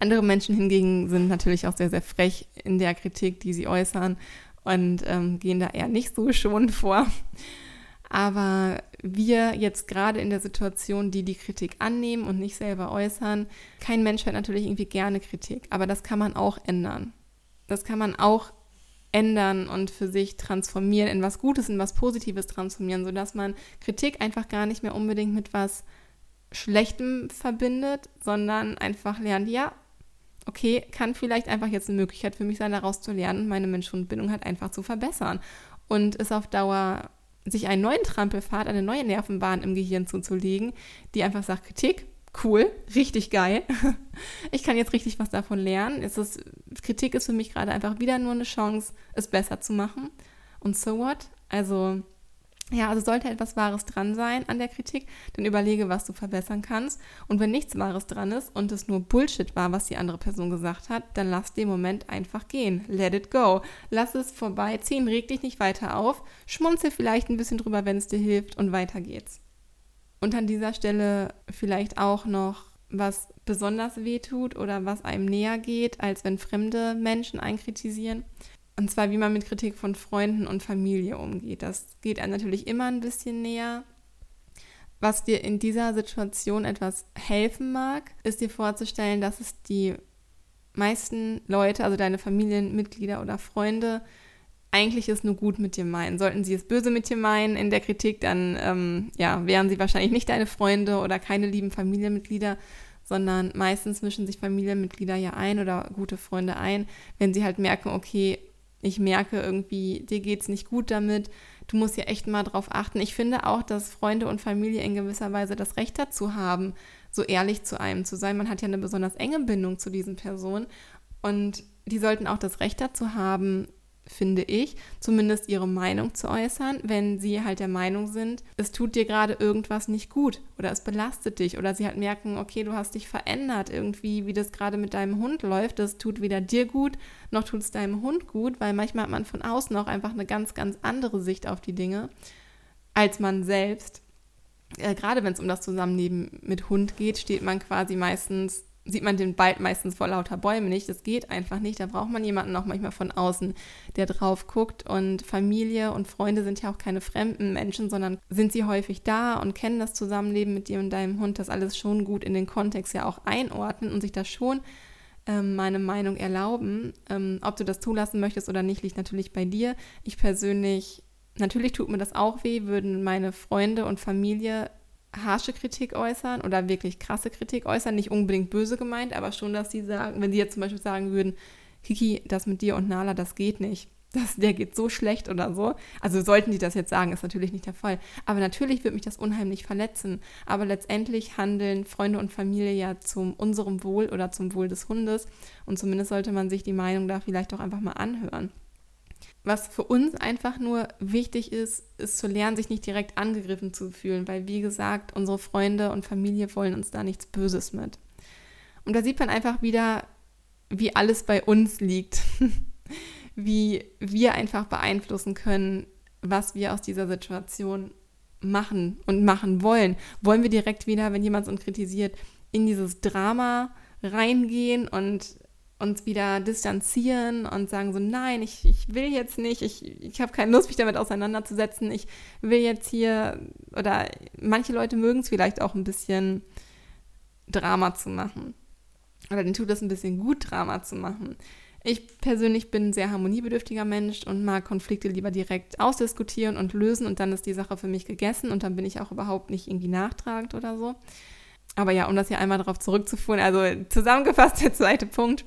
Andere Menschen hingegen sind natürlich auch sehr, sehr frech in der Kritik, die sie äußern und ähm, gehen da eher nicht so schonend vor. Aber wir jetzt gerade in der Situation, die die Kritik annehmen und nicht selber äußern, kein Mensch hört natürlich irgendwie gerne Kritik, aber das kann man auch ändern. Das kann man auch ändern und für sich transformieren, in was Gutes, in was Positives transformieren, sodass man Kritik einfach gar nicht mehr unbedingt mit was Schlechtem verbindet, sondern einfach lernt, ja, okay, kann vielleicht einfach jetzt eine Möglichkeit für mich sein, daraus zu lernen, meine Mensch-Hund-Bindung halt einfach zu verbessern und ist auf Dauer sich einen neuen Trampelpfad, eine neue Nervenbahn im Gehirn zuzulegen, die einfach sagt, Kritik, cool, richtig geil. Ich kann jetzt richtig was davon lernen. Ist, Kritik ist für mich gerade einfach wieder nur eine Chance, es besser zu machen. Und so what? Also ja, also sollte etwas Wahres dran sein an der Kritik, dann überlege, was du verbessern kannst. Und wenn nichts Wahres dran ist und es nur Bullshit war, was die andere Person gesagt hat, dann lass den Moment einfach gehen. Let it go. Lass es vorbeiziehen, reg dich nicht weiter auf, schmunzel vielleicht ein bisschen drüber, wenn es dir hilft und weiter geht's. Und an dieser Stelle vielleicht auch noch, was besonders weh tut oder was einem näher geht, als wenn fremde Menschen einen kritisieren. Und zwar, wie man mit Kritik von Freunden und Familie umgeht. Das geht einem natürlich immer ein bisschen näher. Was dir in dieser Situation etwas helfen mag, ist dir vorzustellen, dass es die meisten Leute, also deine Familienmitglieder oder Freunde, eigentlich es nur gut mit dir meinen. Sollten sie es böse mit dir meinen in der Kritik, dann ähm, ja, wären sie wahrscheinlich nicht deine Freunde oder keine lieben Familienmitglieder, sondern meistens mischen sich Familienmitglieder ja ein oder gute Freunde ein, wenn sie halt merken, okay, ich merke irgendwie, dir geht es nicht gut damit, du musst ja echt mal drauf achten. Ich finde auch, dass Freunde und Familie in gewisser Weise das Recht dazu haben, so ehrlich zu einem zu sein. Man hat ja eine besonders enge Bindung zu diesen Personen und die sollten auch das Recht dazu haben, finde ich, zumindest ihre Meinung zu äußern, wenn sie halt der Meinung sind, es tut dir gerade irgendwas nicht gut oder es belastet dich oder sie halt merken, okay, du hast dich verändert irgendwie, wie das gerade mit deinem Hund läuft, das tut weder dir gut, noch tut es deinem Hund gut, weil manchmal hat man von außen auch einfach eine ganz, ganz andere Sicht auf die Dinge als man selbst. Äh, gerade wenn es um das Zusammenleben mit Hund geht, steht man quasi meistens sieht man den Wald meistens vor lauter Bäumen nicht. Das geht einfach nicht. Da braucht man jemanden auch manchmal von außen, der drauf guckt. Und Familie und Freunde sind ja auch keine fremden Menschen, sondern sind sie häufig da und kennen das Zusammenleben mit dir und deinem Hund, das alles schon gut in den Kontext ja auch einordnen und sich das schon ähm, meine Meinung erlauben. Ähm, ob du das zulassen möchtest oder nicht, liegt natürlich bei dir. Ich persönlich, natürlich tut mir das auch weh, würden meine Freunde und Familie harsche Kritik äußern oder wirklich krasse Kritik äußern, nicht unbedingt böse gemeint, aber schon, dass sie sagen, wenn sie jetzt zum Beispiel sagen würden, Kiki, das mit dir und Nala, das geht nicht. Das, der geht so schlecht oder so. Also sollten die das jetzt sagen, ist natürlich nicht der Fall. Aber natürlich wird mich das unheimlich verletzen. Aber letztendlich handeln Freunde und Familie ja zum unserem Wohl oder zum Wohl des Hundes. Und zumindest sollte man sich die Meinung da vielleicht auch einfach mal anhören. Was für uns einfach nur wichtig ist, ist zu lernen, sich nicht direkt angegriffen zu fühlen, weil wie gesagt, unsere Freunde und Familie wollen uns da nichts Böses mit. Und da sieht man einfach wieder, wie alles bei uns liegt, wie wir einfach beeinflussen können, was wir aus dieser Situation machen und machen wollen. Wollen wir direkt wieder, wenn jemand uns kritisiert, in dieses Drama reingehen und uns wieder distanzieren und sagen so, nein, ich, ich will jetzt nicht, ich, ich habe keine Lust, mich damit auseinanderzusetzen, ich will jetzt hier, oder manche Leute mögen es vielleicht auch ein bisschen Drama zu machen. Oder denen tut es ein bisschen gut, Drama zu machen. Ich persönlich bin ein sehr harmoniebedürftiger Mensch und mag Konflikte lieber direkt ausdiskutieren und lösen und dann ist die Sache für mich gegessen und dann bin ich auch überhaupt nicht irgendwie nachtragend oder so. Aber ja, um das hier einmal darauf zurückzuführen, also zusammengefasst der zweite Punkt.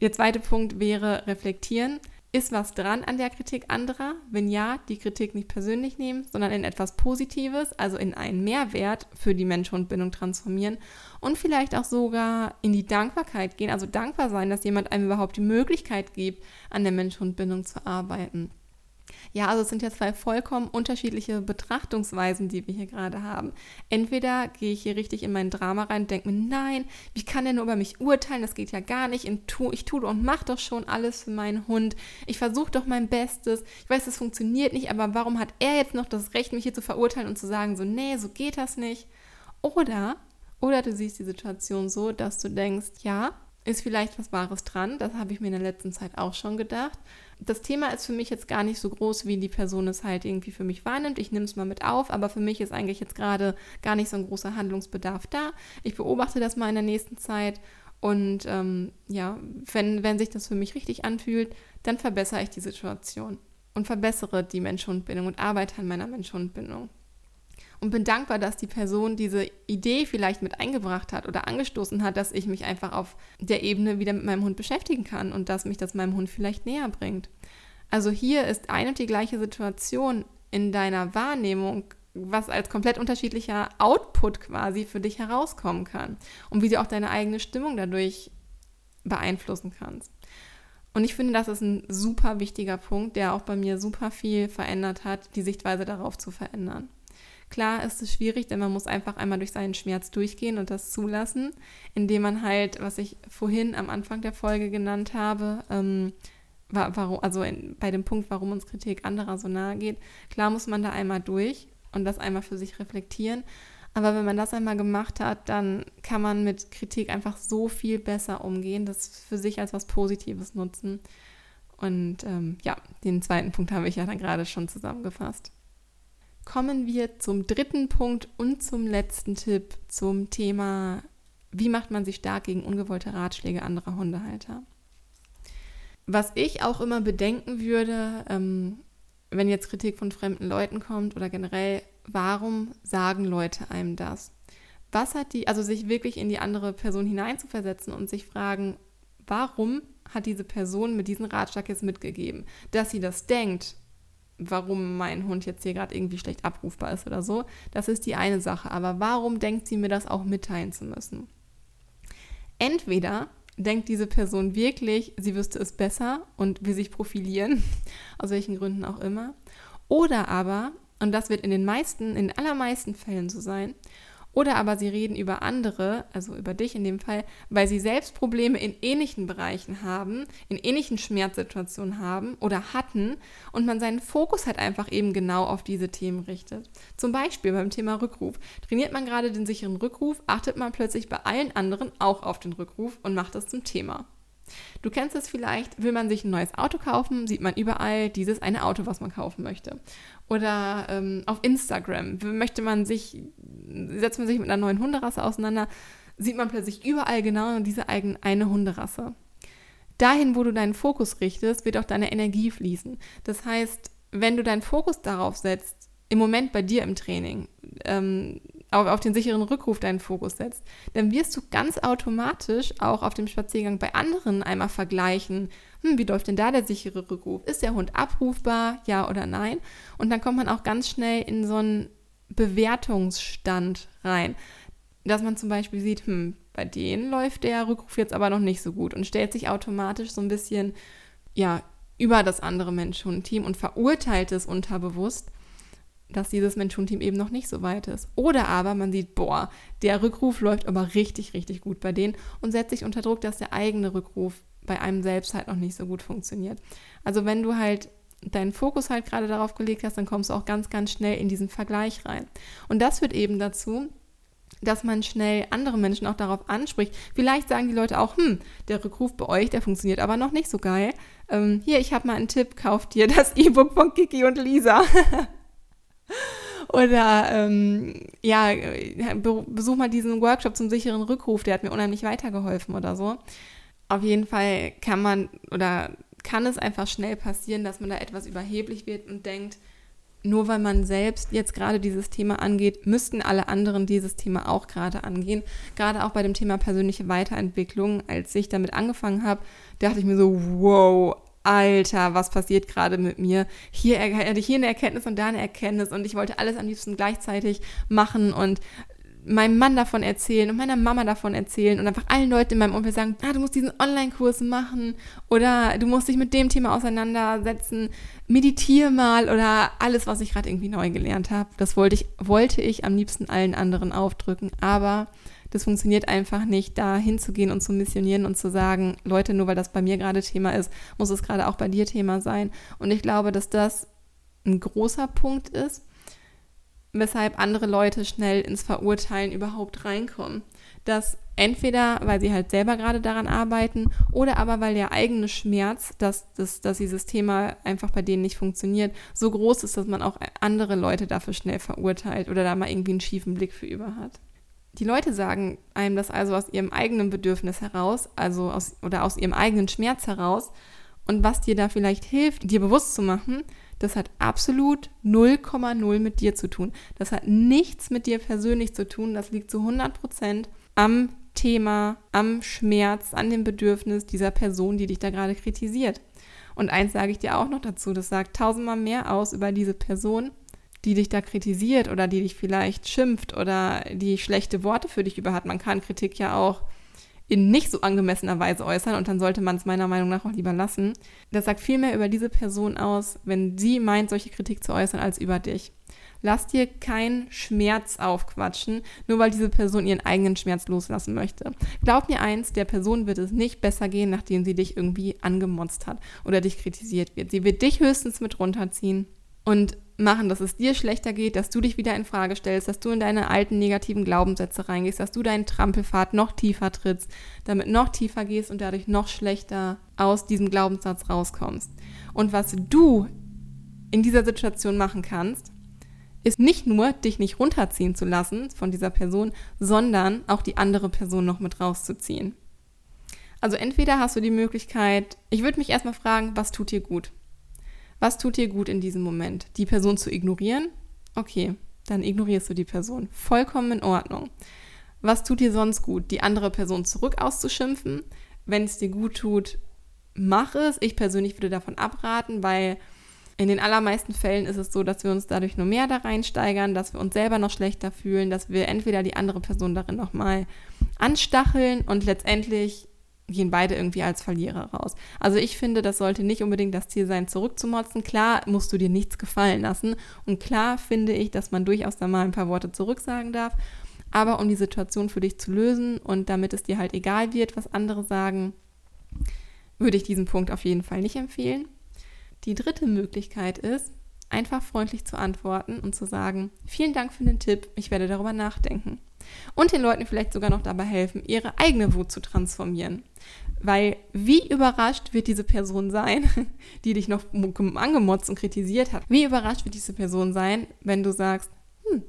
Der zweite Punkt wäre reflektieren. Ist was dran an der Kritik anderer? Wenn ja, die Kritik nicht persönlich nehmen, sondern in etwas Positives, also in einen Mehrwert für die Mensch-Hund-Bindung transformieren und vielleicht auch sogar in die Dankbarkeit gehen, also dankbar sein, dass jemand einem überhaupt die Möglichkeit gibt, an der Mensch-Hund-Bindung zu arbeiten. Ja, also es sind ja zwei vollkommen unterschiedliche Betrachtungsweisen, die wir hier gerade haben. Entweder gehe ich hier richtig in mein Drama rein und denke mir, nein, wie kann der nur über mich urteilen? Das geht ja gar nicht. Ich tue und mache doch schon alles für meinen Hund. Ich versuche doch mein Bestes. Ich weiß, das funktioniert nicht, aber warum hat er jetzt noch das Recht, mich hier zu verurteilen und zu sagen, so, nee, so geht das nicht? Oder, oder du siehst die Situation so, dass du denkst, ja, ist vielleicht was Wahres dran. Das habe ich mir in der letzten Zeit auch schon gedacht das Thema ist für mich jetzt gar nicht so groß, wie die Person es halt irgendwie für mich wahrnimmt. Ich nehme es mal mit auf, aber für mich ist eigentlich jetzt gerade gar nicht so ein großer Handlungsbedarf da. Ich beobachte das mal in der nächsten Zeit und ähm, ja, wenn, wenn sich das für mich richtig anfühlt, dann verbessere ich die Situation und verbessere die Mensch-Hund-Bindung und arbeite an meiner Mensch-Hund-Bindung und bin dankbar, dass die Person diese Idee vielleicht mit eingebracht hat oder angestoßen hat, dass ich mich einfach auf der Ebene wieder mit meinem Hund beschäftigen kann und dass mich das meinem Hund vielleicht näher bringt. Also hier ist eine und die gleiche Situation in deiner Wahrnehmung, was als komplett unterschiedlicher Output quasi für dich herauskommen kann und wie du auch deine eigene Stimmung dadurch beeinflussen kannst. Und ich finde, das ist ein super wichtiger Punkt, der auch bei mir super viel verändert hat, die Sichtweise darauf zu verändern. Klar ist es schwierig, denn man muss einfach einmal durch seinen Schmerz durchgehen und das zulassen, indem man halt, was ich vorhin am Anfang der Folge genannt habe, ähm, warum, also in, bei dem Punkt, warum uns Kritik anderer so nahe geht, klar muss man da einmal durch und das einmal für sich reflektieren. Aber wenn man das einmal gemacht hat, dann kann man mit Kritik einfach so viel besser umgehen, das für sich als was Positives nutzen. Und ähm, ja, den zweiten Punkt habe ich ja dann gerade schon zusammengefasst kommen wir zum dritten Punkt und zum letzten Tipp zum Thema, wie macht man sich stark gegen ungewollte Ratschläge anderer Hundehalter. Was ich auch immer bedenken würde, ähm, wenn jetzt Kritik von fremden Leuten kommt oder generell, warum sagen Leute einem das? Was hat die, also sich wirklich in die andere Person hineinzuversetzen und sich fragen, warum hat diese Person mit diesem Ratschlag jetzt mitgegeben? Dass sie das denkt warum mein Hund jetzt hier gerade irgendwie schlecht abrufbar ist oder so. Das ist die eine Sache. Aber warum denkt sie mir das auch mitteilen zu müssen? Entweder denkt diese Person wirklich, sie wüsste es besser und will sich profilieren, aus welchen Gründen auch immer. Oder aber, und das wird in den meisten, in allermeisten Fällen so sein, oder aber sie reden über andere, also über dich in dem Fall, weil sie selbst Probleme in ähnlichen Bereichen haben, in ähnlichen Schmerzsituationen haben oder hatten und man seinen Fokus halt einfach eben genau auf diese Themen richtet. Zum Beispiel beim Thema Rückruf. Trainiert man gerade den sicheren Rückruf, achtet man plötzlich bei allen anderen auch auf den Rückruf und macht das zum Thema. Du kennst es vielleicht, will man sich ein neues Auto kaufen, sieht man überall dieses eine Auto, was man kaufen möchte. Oder ähm, auf Instagram möchte man sich, setzt man sich mit einer neuen Hunderasse auseinander, sieht man plötzlich überall genau diese eine Hunderasse. Dahin, wo du deinen Fokus richtest, wird auch deine Energie fließen. Das heißt, wenn du deinen Fokus darauf setzt, im Moment bei dir im Training, ähm, auf, auf den sicheren Rückruf deinen Fokus setzt, dann wirst du ganz automatisch auch auf dem Spaziergang bei anderen einmal vergleichen, hm, wie läuft denn da der sichere Rückruf? Ist der Hund abrufbar, ja oder nein? Und dann kommt man auch ganz schnell in so einen Bewertungsstand rein, dass man zum Beispiel sieht, hm, bei denen läuft der Rückruf jetzt aber noch nicht so gut und stellt sich automatisch so ein bisschen, ja, über das andere Mensch-Hund-Team und verurteilt es unterbewusst dass dieses Mensch-Hund-Team eben noch nicht so weit ist. Oder aber man sieht, boah, der Rückruf läuft aber richtig, richtig gut bei denen und setzt sich unter Druck, dass der eigene Rückruf bei einem selbst halt noch nicht so gut funktioniert. Also wenn du halt deinen Fokus halt gerade darauf gelegt hast, dann kommst du auch ganz, ganz schnell in diesen Vergleich rein. Und das führt eben dazu, dass man schnell andere Menschen auch darauf anspricht. Vielleicht sagen die Leute auch, hm, der Rückruf bei euch, der funktioniert aber noch nicht so geil. Ähm, hier, ich habe mal einen Tipp, kauft dir das E-Book von Kiki und Lisa. Oder ähm, ja, besuch mal diesen Workshop zum sicheren Rückruf, der hat mir unheimlich weitergeholfen oder so. Auf jeden Fall kann man oder kann es einfach schnell passieren, dass man da etwas überheblich wird und denkt, nur weil man selbst jetzt gerade dieses Thema angeht, müssten alle anderen dieses Thema auch gerade angehen. Gerade auch bei dem Thema persönliche Weiterentwicklung, als ich damit angefangen habe, dachte ich mir so, wow, Alter, was passiert gerade mit mir? Hier, hier eine Erkenntnis und da eine Erkenntnis und ich wollte alles am liebsten gleichzeitig machen und meinem Mann davon erzählen und meiner Mama davon erzählen und einfach allen Leuten in meinem Umfeld sagen, ah, du musst diesen Online-Kurs machen oder du musst dich mit dem Thema auseinandersetzen, meditiere mal oder alles, was ich gerade irgendwie neu gelernt habe. Das wollte ich, wollte ich am liebsten allen anderen aufdrücken, aber das funktioniert einfach nicht, da hinzugehen und zu missionieren und zu sagen, Leute, nur weil das bei mir gerade Thema ist, muss es gerade auch bei dir Thema sein. Und ich glaube, dass das ein großer Punkt ist, weshalb andere Leute schnell ins Verurteilen überhaupt reinkommen. Dass entweder, weil sie halt selber gerade daran arbeiten oder aber weil der eigene Schmerz, dass, dass, dass dieses Thema einfach bei denen nicht funktioniert, so groß ist, dass man auch andere Leute dafür schnell verurteilt oder da mal irgendwie einen schiefen Blick für über hat. Die Leute sagen einem das also aus ihrem eigenen Bedürfnis heraus, also aus oder aus ihrem eigenen Schmerz heraus. Und was dir da vielleicht hilft, dir bewusst zu machen, das hat absolut 0,0 mit dir zu tun. Das hat nichts mit dir persönlich zu tun. Das liegt zu 100 Prozent am Thema, am Schmerz, an dem Bedürfnis dieser Person, die dich da gerade kritisiert. Und eins sage ich dir auch noch dazu, das sagt tausendmal mehr aus über diese Person, die dich da kritisiert oder die dich vielleicht schimpft oder die schlechte Worte für dich über hat. Man kann Kritik ja auch in nicht so angemessener Weise äußern und dann sollte man es meiner Meinung nach auch lieber lassen. Das sagt viel mehr über diese Person aus, wenn sie meint, solche Kritik zu äußern, als über dich. Lass dir keinen Schmerz aufquatschen, nur weil diese Person ihren eigenen Schmerz loslassen möchte. Glaub mir eins, der Person wird es nicht besser gehen, nachdem sie dich irgendwie angemotzt hat oder dich kritisiert wird. Sie wird dich höchstens mit runterziehen und machen, dass es dir schlechter geht, dass du dich wieder in Frage stellst, dass du in deine alten negativen Glaubenssätze reingehst, dass du deinen Trampelpfad noch tiefer trittst, damit noch tiefer gehst und dadurch noch schlechter aus diesem Glaubenssatz rauskommst. Und was du in dieser Situation machen kannst, ist nicht nur dich nicht runterziehen zu lassen von dieser Person, sondern auch die andere Person noch mit rauszuziehen. Also entweder hast du die Möglichkeit, ich würde mich erstmal fragen, was tut dir gut? Was tut dir gut in diesem Moment? Die Person zu ignorieren? Okay, dann ignorierst du die Person. Vollkommen in Ordnung. Was tut dir sonst gut? Die andere Person zurück auszuschimpfen? Wenn es dir gut tut, mach es. Ich persönlich würde davon abraten, weil in den allermeisten Fällen ist es so, dass wir uns dadurch nur mehr da reinsteigern, dass wir uns selber noch schlechter fühlen, dass wir entweder die andere Person darin nochmal anstacheln und letztendlich gehen beide irgendwie als Verlierer raus. Also ich finde, das sollte nicht unbedingt das Ziel sein, zurückzumotzen. Klar musst du dir nichts gefallen lassen. Und klar finde ich, dass man durchaus da mal ein paar Worte zurücksagen darf. Aber um die Situation für dich zu lösen und damit es dir halt egal wird, was andere sagen, würde ich diesen Punkt auf jeden Fall nicht empfehlen. Die dritte Möglichkeit ist, einfach freundlich zu antworten und zu sagen, vielen Dank für den Tipp, ich werde darüber nachdenken. Und den Leuten vielleicht sogar noch dabei helfen, ihre eigene Wut zu transformieren. Weil wie überrascht wird diese Person sein, die dich noch angemotzt und kritisiert hat? Wie überrascht wird diese Person sein, wenn du sagst, hm,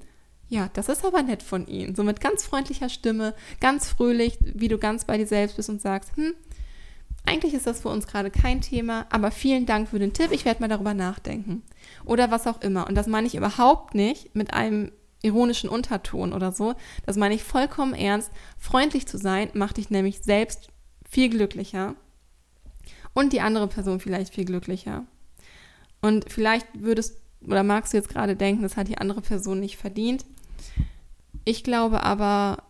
ja, das ist aber nett von Ihnen. So mit ganz freundlicher Stimme, ganz fröhlich, wie du ganz bei dir selbst bist und sagst, hm, eigentlich ist das für uns gerade kein Thema, aber vielen Dank für den Tipp, ich werde mal darüber nachdenken. Oder was auch immer. Und das meine ich überhaupt nicht mit einem ironischen Unterton oder so. Das meine ich vollkommen ernst. Freundlich zu sein macht dich nämlich selbst viel glücklicher und die andere Person vielleicht viel glücklicher. Und vielleicht würdest oder magst du jetzt gerade denken, das hat die andere Person nicht verdient. Ich glaube aber,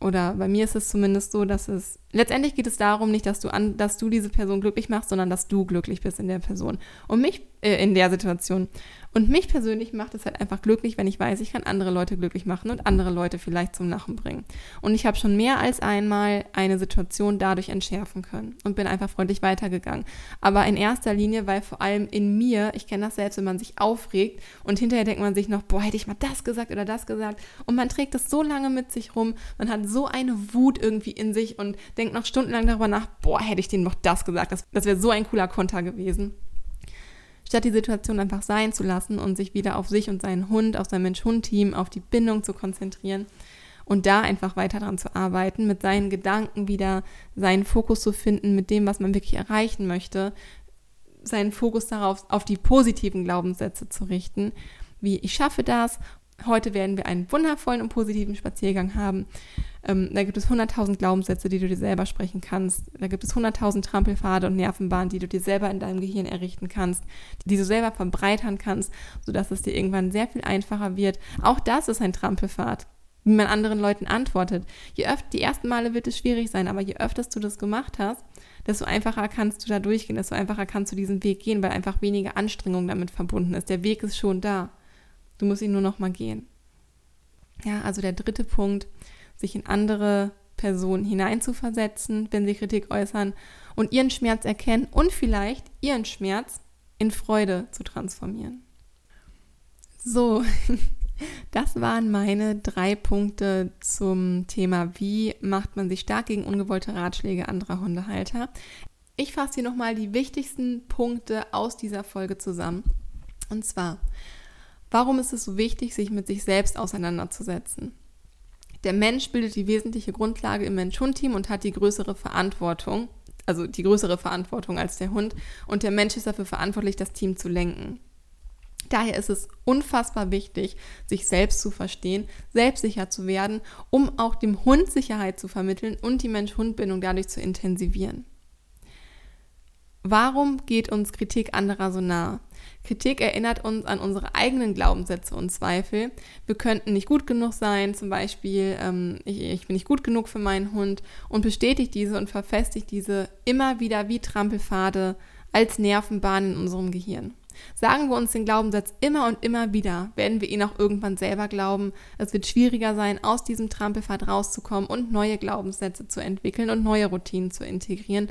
oder bei mir ist es zumindest so, dass es letztendlich geht es darum nicht, dass du an, dass du diese Person glücklich machst, sondern dass du glücklich bist in der Person und mich äh, in der Situation. Und mich persönlich macht es halt einfach glücklich, wenn ich weiß, ich kann andere Leute glücklich machen und andere Leute vielleicht zum Lachen bringen. Und ich habe schon mehr als einmal eine Situation dadurch entschärfen können und bin einfach freundlich weitergegangen. Aber in erster Linie, weil vor allem in mir, ich kenne das selbst, wenn man sich aufregt und hinterher denkt man sich noch, boah, hätte ich mal das gesagt oder das gesagt. Und man trägt das so lange mit sich rum, man hat so eine Wut irgendwie in sich und denkt noch stundenlang darüber nach, boah, hätte ich denen noch das gesagt. Das, das wäre so ein cooler Konter gewesen statt die Situation einfach sein zu lassen und sich wieder auf sich und seinen Hund, auf sein Mensch-Hund-Team, auf die Bindung zu konzentrieren und da einfach weiter dran zu arbeiten, mit seinen Gedanken wieder seinen Fokus zu finden, mit dem, was man wirklich erreichen möchte, seinen Fokus darauf, auf die positiven Glaubenssätze zu richten, wie ich schaffe das Heute werden wir einen wundervollen und positiven Spaziergang haben. Ähm, da gibt es 100.000 Glaubenssätze, die du dir selber sprechen kannst. Da gibt es 100.000 Trampelpfade und Nervenbahnen, die du dir selber in deinem Gehirn errichten kannst, die du selber verbreitern kannst, sodass es dir irgendwann sehr viel einfacher wird. Auch das ist ein Trampelpfad, wie man anderen Leuten antwortet. Je öfter, die ersten Male wird es schwierig sein, aber je öfter du das gemacht hast, desto einfacher kannst du da durchgehen, desto einfacher kannst du diesen Weg gehen, weil einfach weniger Anstrengung damit verbunden ist. Der Weg ist schon da. Du musst ihn nur noch mal gehen. Ja, also der dritte Punkt, sich in andere Personen hineinzuversetzen, wenn sie Kritik äußern und ihren Schmerz erkennen und vielleicht ihren Schmerz in Freude zu transformieren. So, das waren meine drei Punkte zum Thema, wie macht man sich stark gegen ungewollte Ratschläge anderer Hundehalter. Ich fasse hier nochmal die wichtigsten Punkte aus dieser Folge zusammen. Und zwar, Warum ist es so wichtig, sich mit sich selbst auseinanderzusetzen? Der Mensch bildet die wesentliche Grundlage im Mensch-Hund-Team und hat die größere Verantwortung, also die größere Verantwortung als der Hund. Und der Mensch ist dafür verantwortlich, das Team zu lenken. Daher ist es unfassbar wichtig, sich selbst zu verstehen, selbstsicher zu werden, um auch dem Hund Sicherheit zu vermitteln und die Mensch-Hund-Bindung dadurch zu intensivieren. Warum geht uns Kritik anderer so nah? Kritik erinnert uns an unsere eigenen Glaubenssätze und Zweifel. Wir könnten nicht gut genug sein, zum Beispiel, ähm, ich, ich, bin nicht gut genug für meinen Hund und bestätigt diese und verfestigt diese immer wieder wie Trampelpfade als Nervenbahn in unserem Gehirn. Sagen wir uns den Glaubenssatz immer und immer wieder, werden wir ihn auch irgendwann selber glauben. Es wird schwieriger sein, aus diesem Trampelpfad rauszukommen und neue Glaubenssätze zu entwickeln und neue Routinen zu integrieren.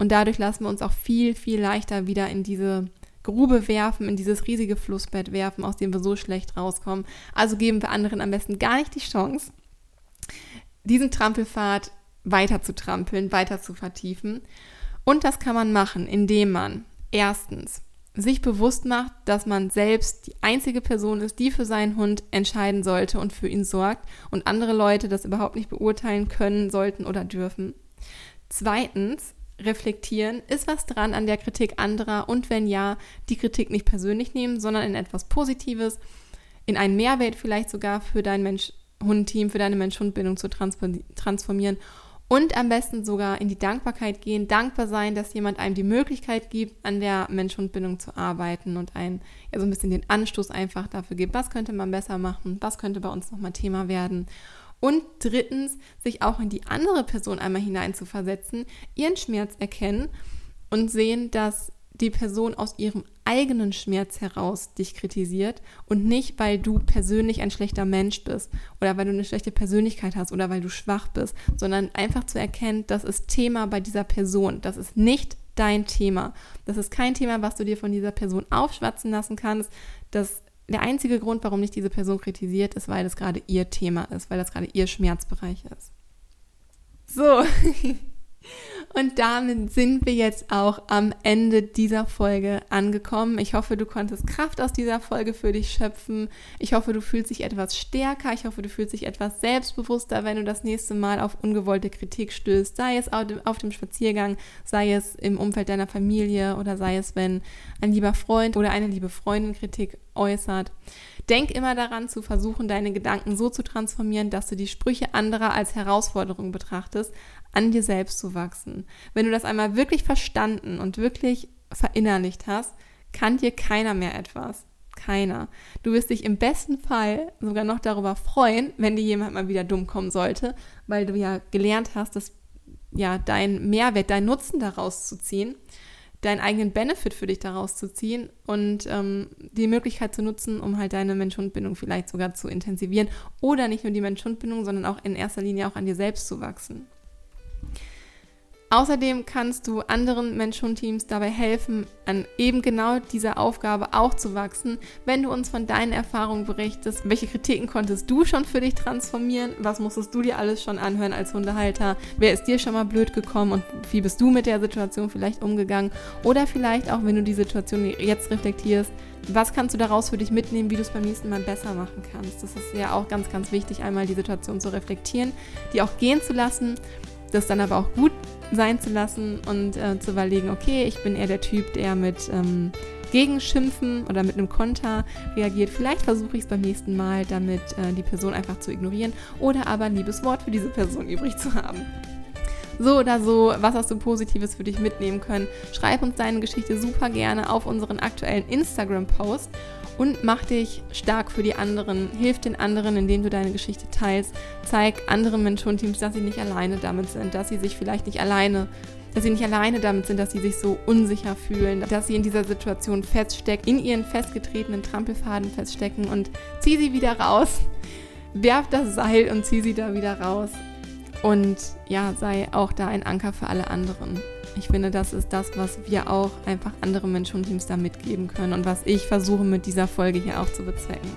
Und dadurch lassen wir uns auch viel, viel leichter wieder in diese Grube werfen, in dieses riesige Flussbett werfen, aus dem wir so schlecht rauskommen. Also geben wir anderen am besten gar nicht die Chance, diesen Trampelpfad weiter zu trampeln, weiter zu vertiefen. Und das kann man machen, indem man erstens sich bewusst macht, dass man selbst die einzige Person ist, die für seinen Hund entscheiden sollte und für ihn sorgt und andere Leute das überhaupt nicht beurteilen können, sollten oder dürfen. Zweitens, reflektieren, ist was dran an der Kritik anderer und wenn ja, die Kritik nicht persönlich nehmen, sondern in etwas Positives, in einen Mehrwert vielleicht sogar für dein Mensch-Hund-Team, für deine Mensch-Hund-Bindung zu transformieren und am besten sogar in die Dankbarkeit gehen, dankbar sein, dass jemand einem die Möglichkeit gibt, an der Mensch-Hund-Bindung zu arbeiten und einen ja, so ein bisschen den Anstoß einfach dafür gibt, was könnte man besser machen, was könnte bei uns nochmal Thema werden und drittens, sich auch in die andere Person einmal hineinzuversetzen, ihren Schmerz erkennen und sehen, dass die Person aus ihrem eigenen Schmerz heraus dich kritisiert und nicht, weil du persönlich ein schlechter Mensch bist oder weil du eine schlechte Persönlichkeit hast oder weil du schwach bist, sondern einfach zu erkennen, das ist Thema bei dieser Person. Das ist nicht dein Thema. Das ist kein Thema, was du dir von dieser Person aufschwatzen lassen kannst. Das der einzige Grund, warum nicht diese Person kritisiert, ist, weil es gerade ihr Thema ist, weil das gerade ihr Schmerzbereich ist. So, Und damit sind wir jetzt auch am Ende dieser Folge angekommen. Ich hoffe, du konntest Kraft aus dieser Folge für dich schöpfen. Ich hoffe, du fühlst dich etwas stärker. Ich hoffe, du fühlst dich etwas selbstbewusster, wenn du das nächste Mal auf ungewollte Kritik stößt. Sei es auf dem Spaziergang, sei es im Umfeld deiner Familie oder sei es, wenn ein lieber Freund oder eine liebe Freundin Kritik äußert. Denk immer daran, zu versuchen, deine Gedanken so zu transformieren, dass du die Sprüche anderer als Herausforderung betrachtest, an dir selbst zu wachsen. Wenn du das einmal wirklich verstanden und wirklich verinnerlicht hast, kann dir keiner mehr etwas. Keiner. Du wirst dich im besten Fall sogar noch darüber freuen, wenn dir jemand mal wieder dumm kommen sollte, weil du ja gelernt hast, dass ja dein Mehrwert, dein Nutzen daraus zu ziehen, deinen eigenen Benefit für dich daraus zu ziehen und ähm, die Möglichkeit zu nutzen, um halt deine Mensch-Hund-Bindung vielleicht sogar zu intensivieren oder nicht nur die Mensch-Hund-Bindung, sondern auch in erster Linie auch an dir selbst zu wachsen. Außerdem kannst du anderen Mensch-Hund-Teams dabei helfen, an eben genau dieser Aufgabe auch zu wachsen, wenn du uns von deinen Erfahrungen berichtest. Welche Kritiken konntest du schon für dich transformieren? Was musstest du dir alles schon anhören als Hundehalter? Wer ist dir schon mal blöd gekommen und wie bist du mit der Situation vielleicht umgegangen? Oder vielleicht auch, wenn du die Situation jetzt reflektierst, was kannst du daraus für dich mitnehmen, wie du es beim nächsten Mal besser machen kannst? Das ist ja auch ganz, ganz wichtig, einmal die Situation zu reflektieren, die auch gehen zu lassen, das dann aber auch gut sein zu lassen und äh, zu überlegen, okay, ich bin eher der Typ, der mit ähm, Gegenschimpfen oder mit einem Konter reagiert. Vielleicht versuche ich es beim nächsten Mal, damit äh, die Person einfach zu ignorieren oder aber ein liebes Wort für diese Person übrig zu haben. So oder so, was hast du Positives für dich mitnehmen können? Schreib uns deine Geschichte super gerne auf unseren aktuellen Instagram-Post und mach dich stark für die anderen. Hilf den anderen, indem du deine Geschichte teilst. Zeig anderen Mentorenteams, dass sie nicht alleine damit sind, dass sie sich vielleicht nicht alleine dass sie nicht alleine damit sind, dass sie sich so unsicher fühlen, dass sie in dieser Situation feststecken, in ihren festgetretenen Trampelfaden feststecken und zieh sie wieder raus. Werf das Seil und zieh sie da wieder raus. Und ja, sei auch da ein Anker für alle anderen. Ich finde, das ist das, was wir auch einfach andere Menschen und Teams da mitgeben können und was ich versuche mit dieser Folge hier auch zu bezwecken.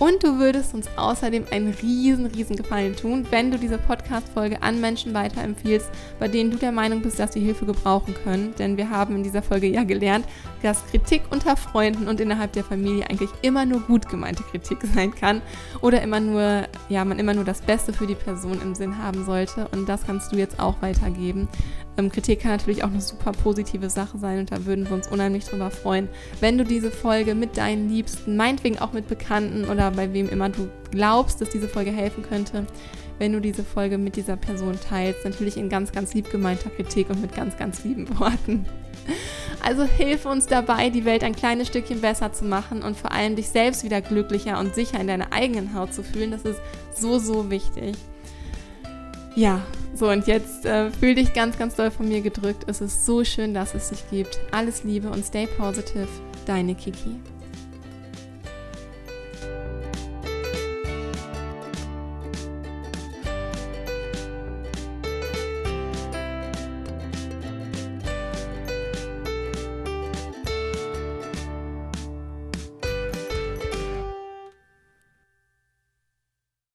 Und du würdest uns außerdem einen riesen, riesen Gefallen tun, wenn du diese Podcast-Folge an Menschen weiterempfiehlst, bei denen du der Meinung bist, dass sie Hilfe gebrauchen können. Denn wir haben in dieser Folge ja gelernt, dass Kritik unter Freunden und innerhalb der Familie eigentlich immer nur gut gemeinte Kritik sein kann oder immer nur, ja, man immer nur das Beste für die Person im Sinn haben sollte. Und das kannst du jetzt auch weitergeben. Ähm, Kritik kann natürlich auch eine super positive Sache sein und da würden wir uns unheimlich drüber freuen, wenn du diese Folge mit deinen Liebsten, meinetwegen auch mit Bekannten oder bei wem immer du glaubst, dass diese Folge helfen könnte, wenn du diese Folge mit dieser Person teilst. Natürlich in ganz, ganz lieb gemeinter Kritik und mit ganz, ganz lieben Worten. Also hilf uns dabei, die Welt ein kleines Stückchen besser zu machen und vor allem dich selbst wieder glücklicher und sicher in deiner eigenen Haut zu fühlen. Das ist so, so wichtig. Ja, so und jetzt äh, fühl dich ganz, ganz doll von mir gedrückt. Es ist so schön, dass es dich gibt. Alles Liebe und stay positive. Deine Kiki.